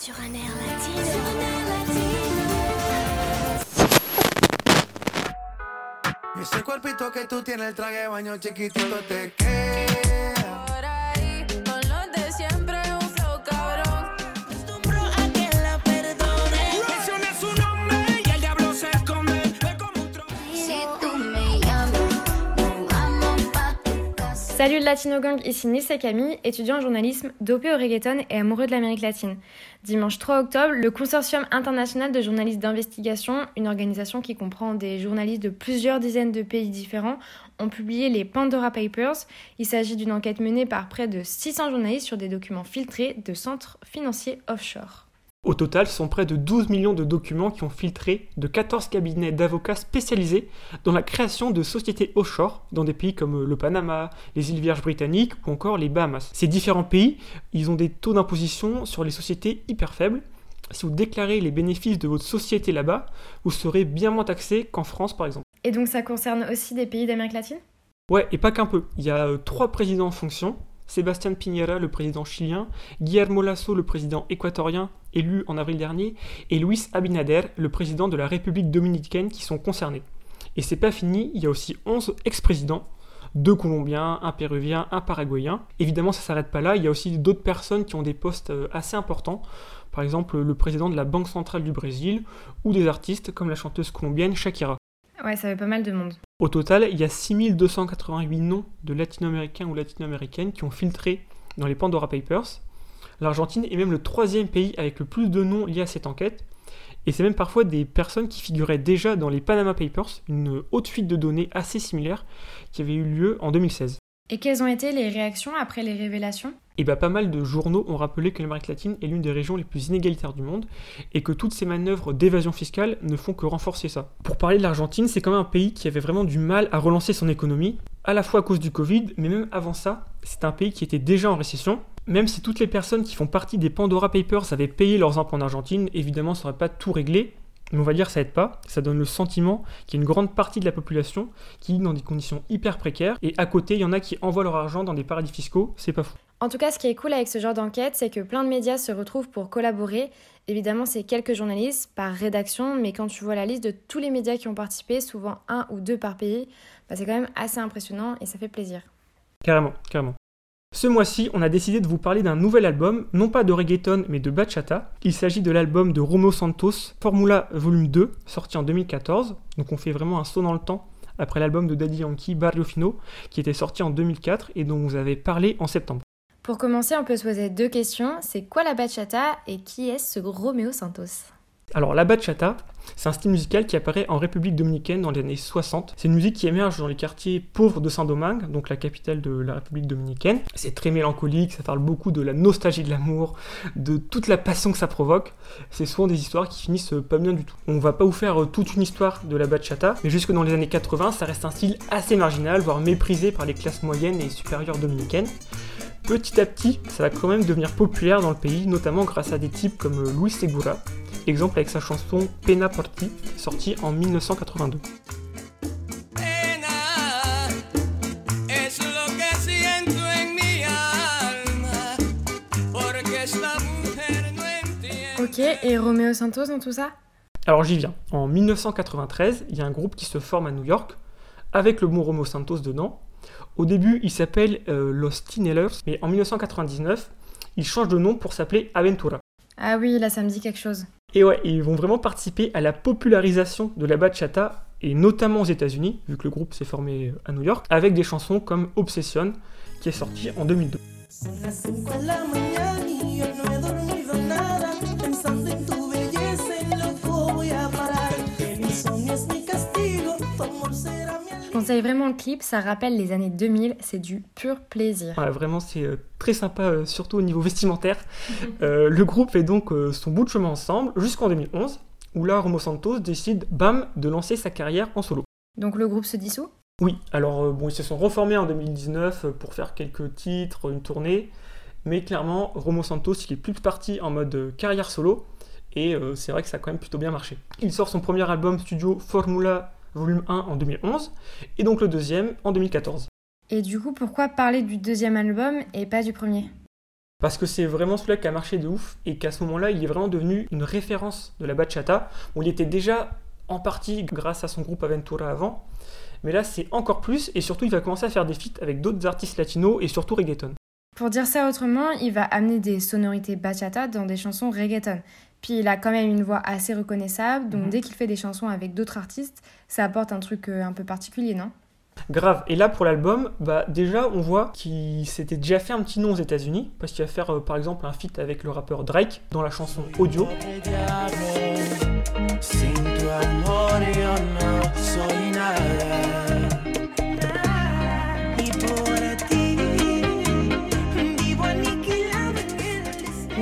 Sur un air latino. Ese cuerpito que tú tienes, el traje de baño chiquitito te queda. Salut le Latino Gang, ici Nissa Camille, étudiant en journalisme, dopé au reggaeton et amoureux de l'Amérique latine. Dimanche 3 octobre, le Consortium international de journalistes d'investigation, une organisation qui comprend des journalistes de plusieurs dizaines de pays différents, ont publié les Pandora Papers. Il s'agit d'une enquête menée par près de 600 journalistes sur des documents filtrés de centres financiers offshore. Au total, ce sont près de 12 millions de documents qui ont filtré de 14 cabinets d'avocats spécialisés dans la création de sociétés offshore dans des pays comme le Panama, les îles Vierges britanniques ou encore les Bahamas. Ces différents pays, ils ont des taux d'imposition sur les sociétés hyper faibles. Si vous déclarez les bénéfices de votre société là-bas, vous serez bien moins taxé qu'en France par exemple. Et donc ça concerne aussi des pays d'Amérique latine? Ouais, et pas qu'un peu. Il y a euh, trois présidents en fonction. Sébastien Piñera, le président chilien, Guillermo Lasso, le président équatorien, élu en avril dernier, et Luis Abinader, le président de la République dominicaine, qui sont concernés. Et c'est pas fini, il y a aussi 11 ex-présidents, deux Colombiens, un Péruvien, un Paraguayen. Évidemment, ça s'arrête pas là, il y a aussi d'autres personnes qui ont des postes euh, assez importants, par exemple le président de la Banque centrale du Brésil, ou des artistes comme la chanteuse colombienne Shakira. Ouais, ça fait pas mal de monde. Au total, il y a 6288 noms de latino-américains ou latino-américaines qui ont filtré dans les Pandora Papers. L'Argentine est même le troisième pays avec le plus de noms liés à cette enquête. Et c'est même parfois des personnes qui figuraient déjà dans les Panama Papers, une haute fuite de données assez similaire qui avait eu lieu en 2016. Et quelles ont été les réactions après les révélations? Et bien pas mal de journaux ont rappelé que l'Amérique latine est l'une des régions les plus inégalitaires du monde et que toutes ces manœuvres d'évasion fiscale ne font que renforcer ça. Pour parler de l'Argentine, c'est quand même un pays qui avait vraiment du mal à relancer son économie, à la fois à cause du Covid, mais même avant ça, c'est un pays qui était déjà en récession. Même si toutes les personnes qui font partie des Pandora Papers avaient payé leurs impôts en Argentine, évidemment ça n'aurait pas tout réglé, mais on va dire que ça aide pas, ça donne le sentiment qu'il y a une grande partie de la population qui vit dans des conditions hyper précaires, et à côté il y en a qui envoient leur argent dans des paradis fiscaux, c'est pas fou. En tout cas, ce qui est cool avec ce genre d'enquête, c'est que plein de médias se retrouvent pour collaborer. Évidemment, c'est quelques journalistes par rédaction, mais quand tu vois la liste de tous les médias qui ont participé, souvent un ou deux par pays, bah, c'est quand même assez impressionnant et ça fait plaisir. Carrément, carrément. Ce mois-ci, on a décidé de vous parler d'un nouvel album, non pas de reggaeton mais de bachata. Il s'agit de l'album de Romeo Santos, Formula Volume 2, sorti en 2014. Donc on fait vraiment un saut dans le temps après l'album de Daddy Yankee, Barrio Fino, qui était sorti en 2004 et dont vous avez parlé en septembre. Pour commencer, on peut se poser deux questions. C'est quoi la bachata et qui est ce Romeo Santos? Alors la bachata, c'est un style musical qui apparaît en République dominicaine dans les années 60. C'est une musique qui émerge dans les quartiers pauvres de Saint-Domingue, donc la capitale de la République dominicaine. C'est très mélancolique, ça parle beaucoup de la nostalgie de l'amour, de toute la passion que ça provoque. C'est souvent des histoires qui finissent pas bien du tout. On va pas vous faire euh, toute une histoire de la bachata, mais jusque dans les années 80, ça reste un style assez marginal, voire méprisé par les classes moyennes et supérieures dominicaines. Petit à petit, ça va quand même devenir populaire dans le pays, notamment grâce à des types comme euh, Luis Segura, exemple avec sa chanson Pena por ti, sortie en 1982. Pena es lo que siento en mi alma, porque esta mujer no entiende. Ok, et Romeo Santos dans tout ça? Alors j'y viens. En 1993, il y a un groupe qui se forme à New York, avec le bon Romo Santos dedans. Au début, il s'appelle euh, Los Tinelers, mais en 1999, il change de nom pour s'appeler Aventura. Ah oui, là ça me dit quelque chose. Et ouais, ils vont vraiment participer à la popularisation de la bachata, et notamment aux États-Unis, vu que le groupe s'est formé à New York, avec des chansons comme Obsession, qui est sortie en 2002. Conseille vraiment le clip, ça rappelle les années 2000, c'est du pur plaisir. Ouais, vraiment, c'est euh, très sympa, euh, surtout au niveau vestimentaire. Euh, le groupe fait donc son bout de chemin ensemble jusqu'en 2011, où là, Romo Santos décide, bam, de lancer sa carrière en solo. Donc le groupe se dissout? Oui, alors bon, ils se sont reformés en 2019 euh, pour faire quelques titres, une tournée, mais clairement, Romo Santos, il est plus parti en mode carrière solo, et euh, c'est vrai que ça a quand même plutôt bien marché. Il sort son premier album studio Formula Volume 1 en 2011, et donc le deuxième en 2014. Et du coup, pourquoi parler du deuxième album et pas du premier? Parce que c'est vraiment celui-là qui a marché de ouf et qu'à ce moment-là, il est vraiment devenu une référence de la bachata. Où il était déjà en partie grâce à son groupe Aventura avant. Mais là, c'est encore plus et surtout, il va commencer à faire des feats avec d'autres artistes latinos et surtout reggaeton. Pour dire ça autrement, il va amener des sonorités bachata dans des chansons reggaeton. Puis il a quand même une voix assez reconnaissable, donc Mhm. dès qu'il fait des chansons avec d'autres artistes, ça apporte un truc euh, un peu particulier, non? Grave. Et là, pour l'album, bah, déjà, on voit qu'il s'était déjà fait un petit nom aux États-Unis parce qu'il va faire euh, par exemple un feat avec le rappeur Drake dans la chanson Audio.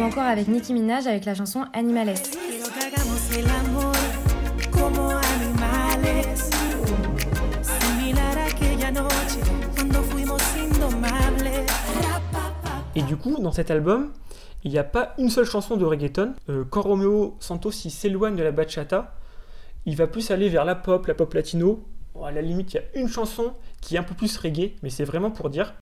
Encore avec Nicki Minaj avec la chanson Animales. Et du coup, dans cet album, il n'y a pas une seule chanson de reggaeton. Euh, quand Romeo Santos s'éloigne de la bachata, il va plus aller vers la pop, la pop latino. À la limite, il y a une chanson qui est un peu plus reggae, mais c'est vraiment pour dire.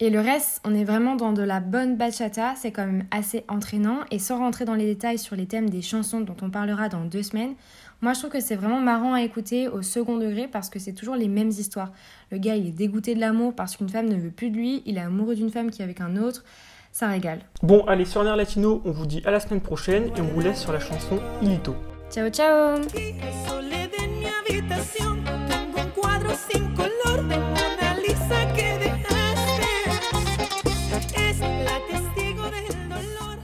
Et le reste, on est vraiment dans de la bonne bachata, c'est quand même assez entraînant. Et sans rentrer dans les détails sur les thèmes des chansons dont on parlera dans deux semaines, moi je trouve que c'est vraiment marrant à écouter au second degré parce que c'est toujours les mêmes histoires. Le gars il est dégoûté de l'amour parce qu'une femme ne veut plus de lui, il est amoureux d'une femme qui est avec un autre, ça régale. Bon, allez, sur Nair Latino, on vous dit à la semaine prochaine et on vous laisse sur la chanson Ilito. Ciao ciao El soledad en mi habitación. Tengo un cuadro sin color de Mona Lisa que